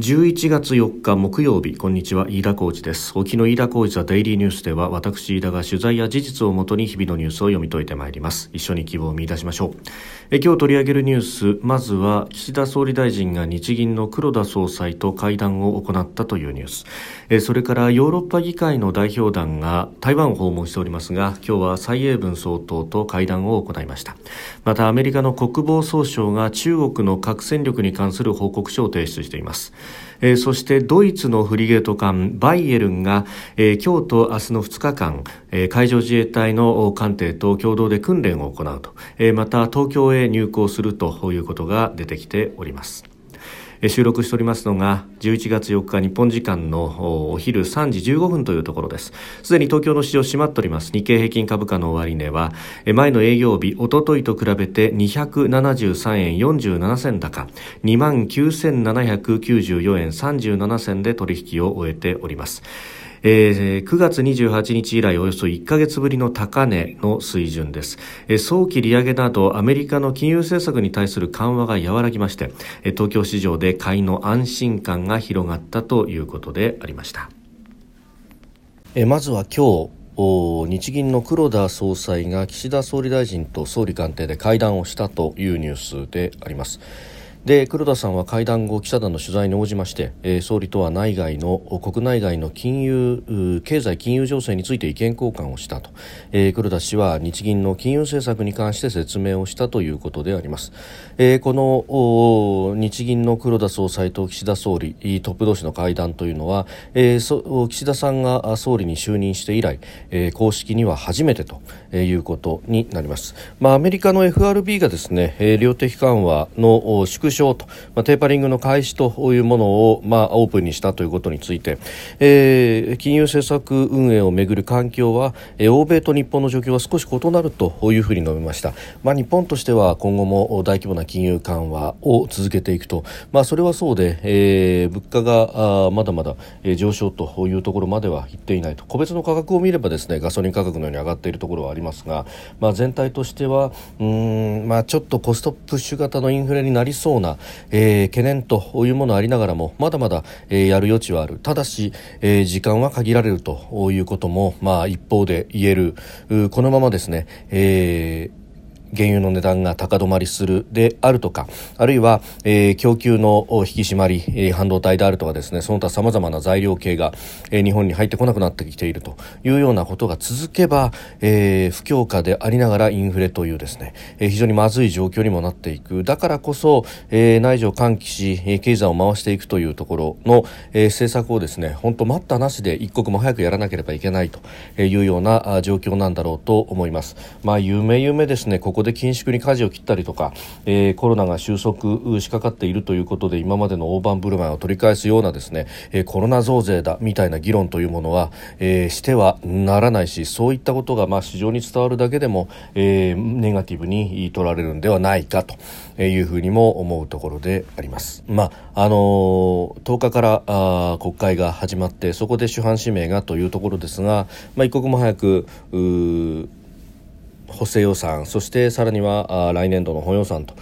11月4日木曜日こんにちは。飯田浩二です。沖の飯田浩二ザデイリーニュースでは私飯田が取材や事実をもとに日々のニュースを読み解いてまいります。一緒に希望を見出しましょう。え今日取り上げるニュースまずは岸田総理大臣が日銀の黒田総裁と会談を行ったというニュース。えそれからヨーロッパ議会の代表団が台湾を訪問しておりますが今日は蔡英文総統と会談を行いました。またアメリカの国防総省が中国の核戦力に関する報告書を提出しています。えー、そしてドイツのフリゲート艦バイエルンが、えー、今日と明日の2日間、えー、海上自衛隊の艦艇と共同で訓練を行うと、えー、また東京へ入港するということが出てきております。収録しておりますのが11月4日日本時間のお昼3時15分というところです。すでに東京の市場閉まっております。日経平均株価の終値は前の営業日おとといと比べて273円47銭高2万9794円37銭で取引を終えております。えー、9月28日以来およそ1ヶ月ぶりの高値の水準です、えー、早期利上げなどアメリカの金融政策に対する緩和が和らぎまして、えー、東京市場で買いの安心感が広がったということでありました、えー、まずは今日日銀の黒田総裁が岸田総理大臣と総理官邸で会談をしたというニュースであります。で黒田さんは会談後記者団の取材に応じまして、えー、総理とは内外の国内外の金融経済金融情勢について意見交換をしたと、えー、黒田氏は日銀の金融政策に関して説明をしたということであります、えー、この日銀の黒田総裁と岸田総理トップ同士の会談というのは、えー、岸田さんが総理に就任して以来、えー、公式には初めてということになります、まあ、アメリカの FRB がですね、えー、量的緩和の縮縮と、まあ、テーパリングの開始というものを、まあ、オープンにしたということについて、えー、金融政策運営をめぐる環境は、えー、欧米と日本の状況は少し異なるというふうに述べました、まあ、日本としては今後も大規模な金融緩和を続けていくと、まあ、それはそうで、えー、物価があまだまだ、上昇というところまではいっていないと。個別の価格を見ればですねガソリン価格のように上がっているところはありますが、まあ、全体としてはうん、まあ、ちょっとコストプッシュ型のインフレになりそうな、えー、懸念というものありながらもまだまだ、えー、やる余地はある。ただし、えー、時間は限られるということも、まあ、一方で言える。このままですね、えー原油の値段が高止まりするであるとかあるいは、えー、供給の引き締まり、えー、半導体であるとかですねその他さまざまな材料系が、えー、日本に入ってこなくなってきているというようなことが続けば、えー、不況下でありながらインフレというですね、えー、非常にまずい状況にもなっていくだからこそ、えー、内需を喚起し、えー、経済を回していくというところの、えー、政策をですね本当待ったなしで一刻も早くやらなければいけないというような状況なんだろうと思います。まあ夢夢ですねこここで緊縮に舵を切ったりとか、えー、コロナが収束しかかっているということで今までの大盤振る舞いを取り返すようなですね、えー、コロナ増税だみたいな議論というものは、えー、してはならないしそういったことがまあ市場に伝わるだけでも、えー、ネガティブに取られるんではないかというふうにも思うところであります。まああのー、10日からあ国会が始まってそこで主犯指名がというところですが、まあ、一刻も早く補正予算そしてさらには来年度の本予算と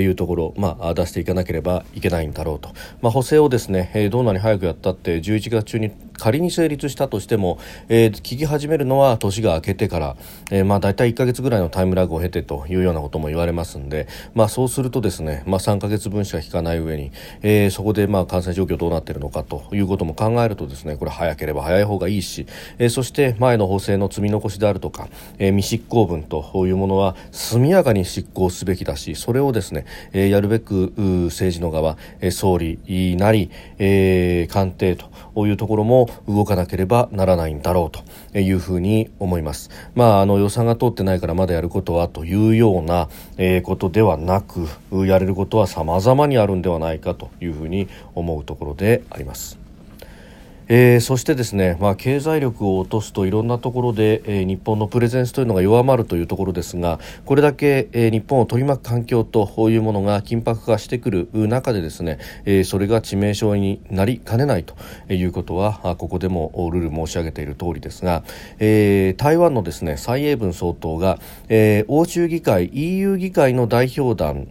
いうところ、まあ、出していかなければいけないんだろうと、まあ、補正をですねどんなに早くやったって11月中に仮に成立したとしても、えー、聞き始めるのは年が明けてから、えー、まあ大体1か月ぐらいのタイムラグを経てというようなことも言われますんで、まあそうするとですね、まあ3か月分しか聞かない上に、えー、そこでまあ感染状況どうなっているのかということも考えるとですね、これ早ければ早い方がいいし、えー、そして前の補正の積み残しであるとか、えー、未執行分というものは速やかに執行すべきだし、それをですね、え、やるべく政治の側、え、総理なり、え、官邸というところも動かなければならないんだろうというふうに思います。まあ、あの予算が通ってないからまだやることはというような、え、ことではなくやれることは様々にあるんではないかというふうに思うところであります。えー、そしてですね、まあ、経済力を落とすといろんなところで、えー、日本のプレゼンスというのが弱まるというところですがこれだけ、えー、日本を取り巻く環境というものが緊迫化してくる中でですね、えー、それが致命傷になりかねないということはここでもルール申し上げている通りですが、えー、台湾のですね蔡英文総統が、えー、欧州議会 EU 議会の代表団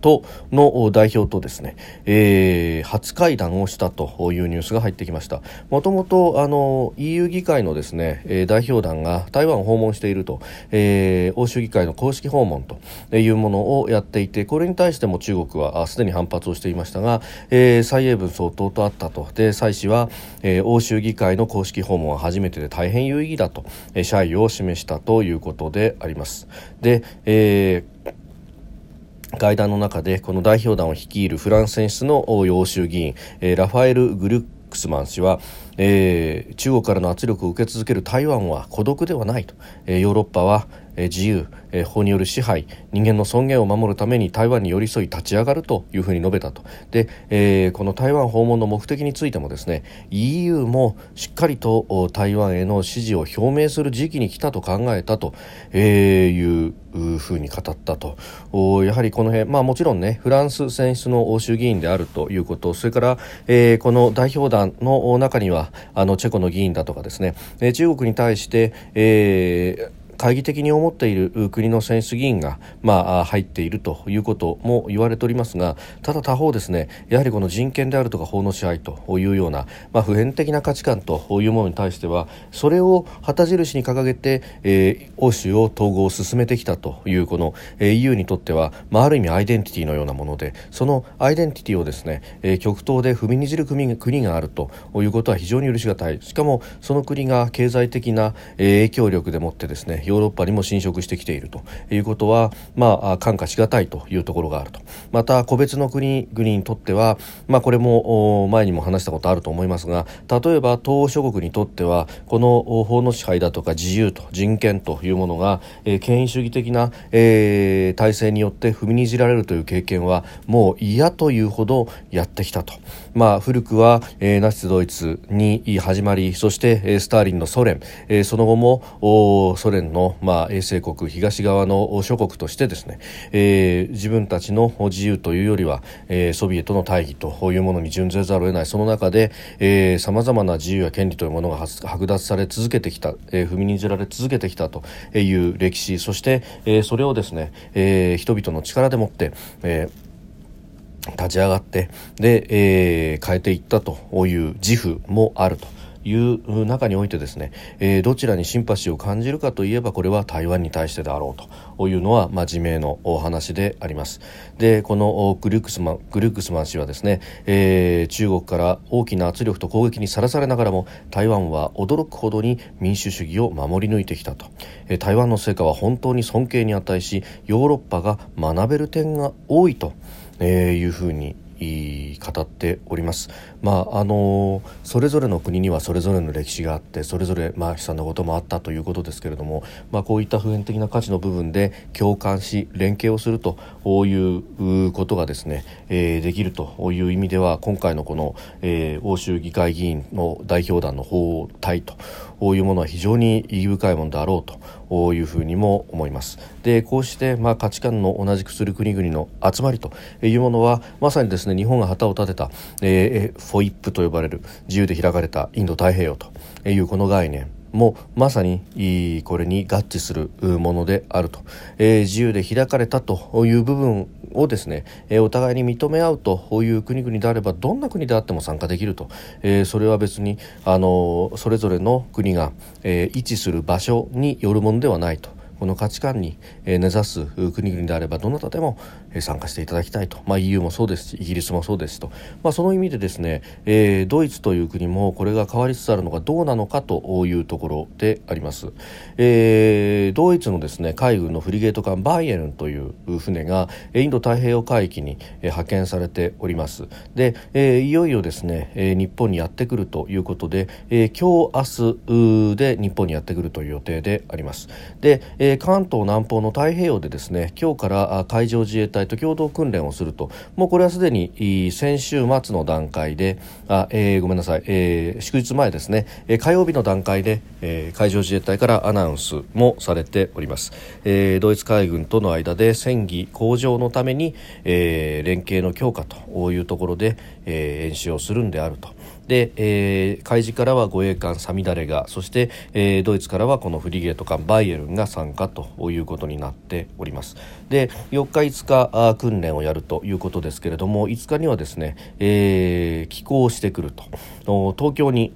との代表とですね、えー、初会談をしたというニュースが入ってきました。もともと EU 議会のですね代表団が台湾を訪問していると、えー、欧州議会の公式訪問というものをやっていてこれに対しても中国はすでに反発をしていましたが、えー、蔡英文総統と会ったと。で蔡氏は、えー、欧州議会の公式訪問は初めてで大変有意義だと、謝意を示したということであります。で、えー会談の中でこの代表団を率いるフランス選出の欧州議員、えー、ラファエル・グルックスマン氏は、えー、中国からの圧力を受け続ける台湾は孤独ではないと、えー、ヨーロッパは、自由、法による支配人間の尊厳を守るために台湾に寄り添い立ち上がるというふうに述べたと。で、この台湾訪問の目的についてもですね EU もしっかりと台湾への支持を表明する時期に来たと考えたと、いうふうに語ったと。やはりこの辺、まあ、もちろんねフランス選出の欧州議員であるということそれから、この代表団の中にはあのチェコの議員だとかですね中国に対して、えー懐疑的に思っている国の選出議員が、まあ、入っているということも言われておりますがただ他方ですねやはりこの人権であるとか法の支配というような、まあ、普遍的な価値観というものに対してはそれを旗印に掲げて、えー、欧州を統合を進めてきたというこの、EU にとっては、まあ、ある意味アイデンティティのようなものでそのアイデンティティをですね、えー、極東で踏みにじる国があるということは非常に許し難い。しかもその国が経済的な、影響力でもってですねヨーロッパにも侵食してきているということは、まあ、感化しがたいというところがあるとまた個別の国々にとっては、まあ、これも前にも話したことあると思いますが例えば東欧諸国にとってはこの法の支配だとか自由と人権というものが、えー、権威主義的な、えー、体制によって踏みにじられるという経験はもう嫌というほどやってきたと。まあ、古くは、えー、ナチスドイツに始まりそして、えー、スターリンのソ連、えー、その後もソ連の、まあ、衛星国東側の諸国としてですね、えー、自分たちの自由というよりは、えー、ソビエトの大義というものに準ずざるを得ない。その中でさまざまな自由や権利というものが剥奪され続けてきた、えー、踏みにじられ続けてきたという歴史。そして、えー、それをですね、えー、人々の力でもって、えー立ち上がってで、えー、変えていったという自負もあると。いう中においてですね、えー、どちらにシンパシーを感じるかといえばこれは台湾に対してであろうというのは、まあ、自明のお話でありますでこのグルックスマングルックスマン氏はですね、えー、中国から大きな圧力と攻撃にさらされながらも台湾は驚くほどに民主主義を守り抜いてきたと、えー、台湾の成果は本当に尊敬に値しヨーロッパが学べる点が多いとえー、いうふうに語っております。まああのそれぞれの国にはそれぞれの歴史があってそれぞれまあ悲惨なこともあったということですけれども、まあ、こういった普遍的な価値の部分で共感し連携をするということがですね、えー、できるという意味では今回のこの、えー、欧州議会議員の代表団の訪台というものは非常に意義深いものであろうというふうにも思います。でこうしてまあ価値観の同じくする国々の集まりというものはまさにですね日本が旗を立てた、えー、フォイップと呼ばれる自由で開かれたインド太平洋というこの概念もまさにこれに合致するものであると、えー、自由で開かれたという部分をですね、えー、お互いに認め合うという国々であればどんな国であっても参加できると、えー、それは別にあのそれぞれの国が、え位置する場所によるものではないと。この価値観に根ざす国々であればどなたでも参加していただきたいと、まあ、EU もそうですしイギリスもそうですと、まあ、その意味でですね、えー、ドイツという国もこれが変わりつつあるのがどうなのかというところであります、えー、ドイツのですね海軍のフリゲート艦バイエルンという船がインド太平洋海域に派遣されております。で、えー、いよいよですね日本にやってくるということで、えー、今日明日で日本にやってくるという予定であります。で、え、関東南方の太平洋でですね今日から海上自衛隊と共同訓練をすると。もうこれはすでに先週末の段階であ、えー、ごめんなさい、えー、祝日前ですね、えー、火曜日の段階で、えー、海上自衛隊からアナウンスもされております、えー、ドイツ海軍との間で戦技向上のために、えー、連携の強化というところで、えー、演習をするんであると。で、えー、海事からは護衛艦サミダレがそして、えー、ドイツからはこのフリゲート艦バイエルンが参加ということになっております。で4日5日あ訓練をやるということですけれども5日にはですね、えー、寄港してくると。東京に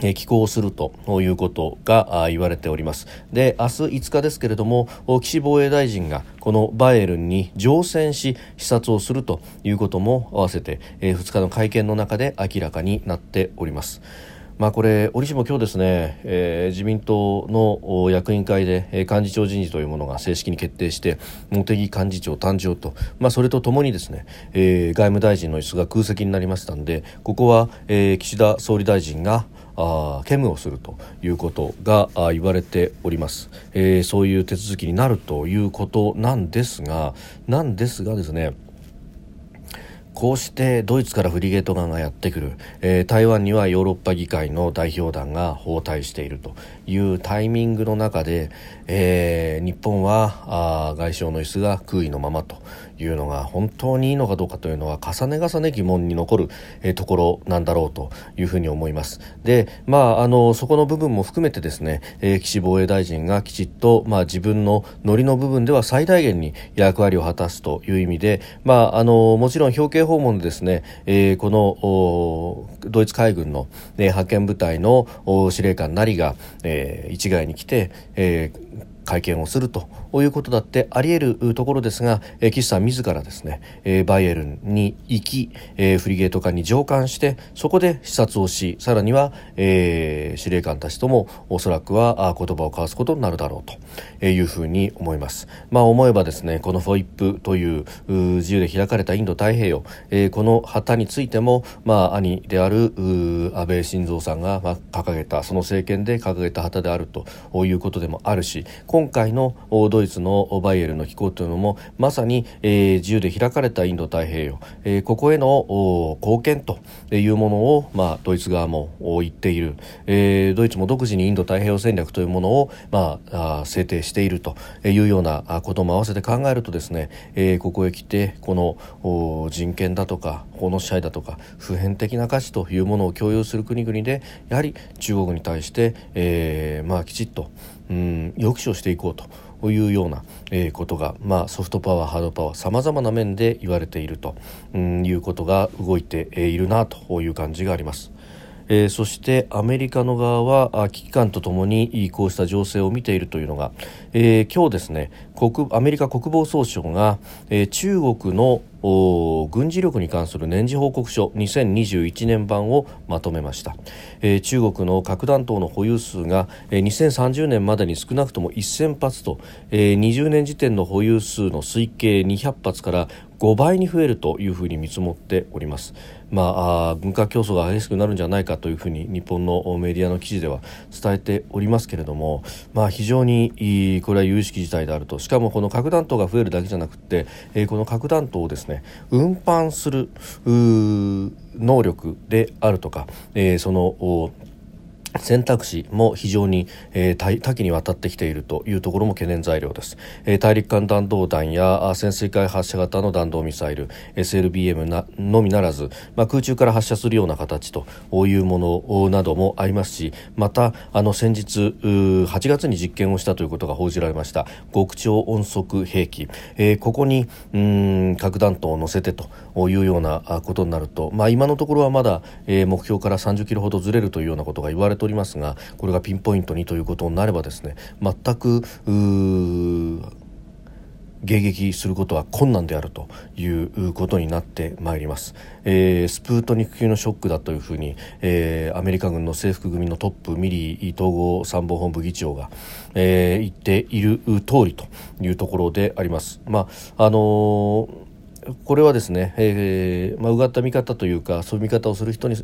寄港するということが言われております。で明日5日ですけれども岸防衛大臣がこのバイエルンに乗船し視察をするということも合わせてえ2日の会見の中で明らかになっております。まあ、これ、折しも今日ですね、えー、自民党の役員会で、えー、幹事長人事というものが正式に決定して茂木幹事長誕生と、まあ、それとともにですね、えー、外務大臣の椅子が空席になりましたのでここは、えー、岸田総理大臣があ兼務をするということが言われております、えー、そういう手続きになるということなんですがなんですがですねこうしてドイツからフリゲート艦がやってくる、えー、台湾にはヨーロッパ議会の代表団が訪台しているというタイミングの中で、えー、日本はあ外相の椅子が空位のままと。いうのが本当にいいのかどうかというのは重ね重ね疑問に残る、ところなんだろうというふうに思います。でまああのそこの部分も含めてですね、岸防衛大臣がきちっとまあ自分のノリの部分では最大限に役割を果たすという意味でまああのもちろん表敬訪問でですね、このドイツ海軍の、派遣部隊の司令官なりが、えー、一概に来て、会見をするということだってあり得るところですが、えー、岸さん自らですね、えー、バイエルンに行き、えー、フリゲート艦に乗艦してそこで視察をしさらには、えー、司令官たちともおそらくは言葉を交わすことになるだろうというふうに思います。まあ思えばですねこのフォイップという自由で開かれたインド太平洋、えー、この旗についてもまあ兄である安倍晋三さんが、まあ、掲げたその政権で掲げた旗であるということでもあるし今回のドイツのバイエルの機構というのもまさに、えー、自由で開かれたインド太平洋、えー、ここへの貢献というものを、まあ、ドイツ側も言っている、えー、ドイツも独自にインド太平洋戦略というものを、まあ、制定しているというようなことも合わせて考えるとですね、えー、ここへ来てこの人権だとか法の支配だとか普遍的な価値というものを共有する国々でやはり中国に対して、えーまあ、きちっとうん抑止をしていこうというような、えー、ことが、まあ、ソフトパワーハードパワーさまざまな面で言われていると、うん、いうことが動いているなという感じがあります。えー、そしてアメリカの側は危機感とともにこうした情勢を見ているというのが、えー、今日ですね国アメリカ国防総省が、えー、中国の軍事力に関する年次報告書2021年版をまとめました、えー、中国の核弾頭の保有数が、えー、2030年までに少なくとも1000発と、えー、20年時点の保有数の推計200発から5倍に増えるというふうに見積もっております。まあ、軍拡競争が激しくなるんじゃないかというふうに日本のメディアの記事では伝えておりますけれども、まあ、非常にこれは有識事態であるとしかもこの核弾頭が増えるだけじゃなくて、え、この核弾頭をですね運搬する能力であるとか、え、その選択肢も非常に、えー、多岐にわたってきているというところも懸念材料です、えー、大陸間弾道弾や潜水艦発射型の弾道ミサイル SLBM なのみならず、まあ、空中から発射するような形というものなどもありますしまたあの先日8月に実験をしたということが報じられました極超音速兵器、えー、ここにうん核弾頭を乗せてというようなことになると、まあ、今のところはまだ、目標から30キロほどずれるというようなことが言われておりますがこれがピンポイントにということになればですね全く迎撃することは困難であるということになってまいります、えー、スプートニク級のショックだというふうに、えー、アメリカ軍の制服組のトップミリー統合参謀本部議長が、えー、言っている通りというところであります。まああのーこれはですね、えーまあ、うがった見方というかそういう見方をする人に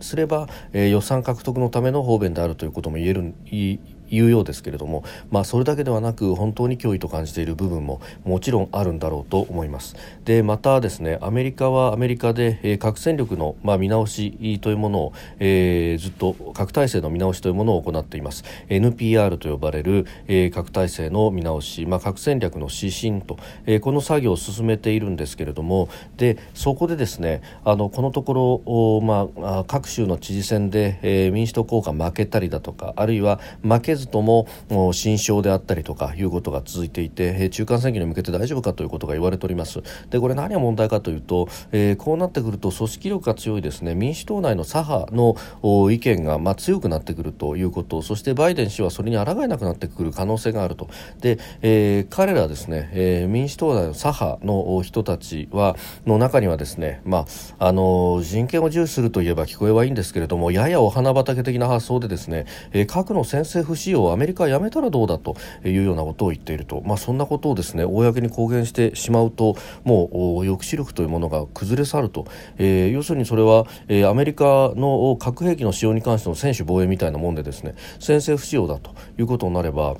すれば、えー、予算獲得のための方便であるということも言える言いうようですけれども、まあ、それだけではなく本当に脅威と感じている部分ももちろんあるんだろうと思います。でまたですねアメリカはアメリカで、えー、核戦力の、まあ、見直しというものを、えー、ずっと核体制の見直しというものを行っています。NPR と呼ばれる、えー、核体制の見直し、まあ、核戦略の指針と、えー、この作業を進めているんですけれどもでそこでですねあのこのところ、まあ、各州の知事選で、えー、民主党候補が負けたりだとかあるいは負けずとも新勝であったりとかいうことが続いていて、え、中間選挙に向けて大丈夫かということが言われております。でこれ何が問題かというと、えー、こうなってくると組織力が強いですね。民主党内の左派の意見が、まあ、強くなってくるということそしてバイデン氏はそれに抗えなくなってくる可能性があると。で、えー、彼らですね、えー、民主党内の左派の人たちはの中にはですね、まあ、あの人権を重視するといえば聞こえはいいんですけれどもややお花畑的な発想でですね、えー、核の先制不使用をアメリカはやめたらどうだというようなことを言っていると、まあ、そんなことをですね公に公言してしまうともう抑止力というものが崩れ去ると、えー、要するにそれは、えー、アメリカの核兵器の使用に関しての専守防衛みたいなもんでですね先制不使用だということになれば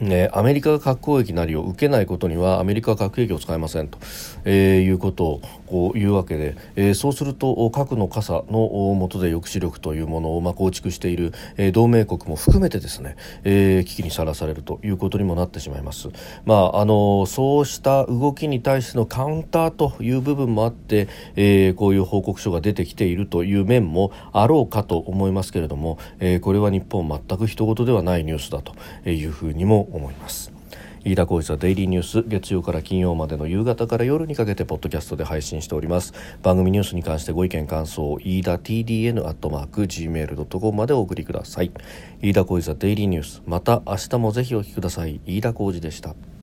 ね、アメリカが核攻撃なりを受けないことにはアメリカは核兵器を使えませんと、えー、いうことをこう言うわけで、えー、そうすると核の傘の下で抑止力というものをまあ構築している、えー、同盟国も含めてですね、えー、危機にさらされるということにもなってしまいます。まあ、あのそうした動きに対してのカウンターという部分もあって、えー、こういう報告書が出てきているという面もあろうかと思いますけれども、えー、これは日本全く人事ではないニュースだというふうにも思います。飯田浩司はデイリーニュース月曜から金曜までの夕方から夜にかけてポッドキャストで配信しております。番組ニュースに関してご意見感想飯田 TDN アットマーク Gmail.com までお送りください。飯田浩司はデイリーニュース。また明日もぜひお聞きください。飯田浩司でした。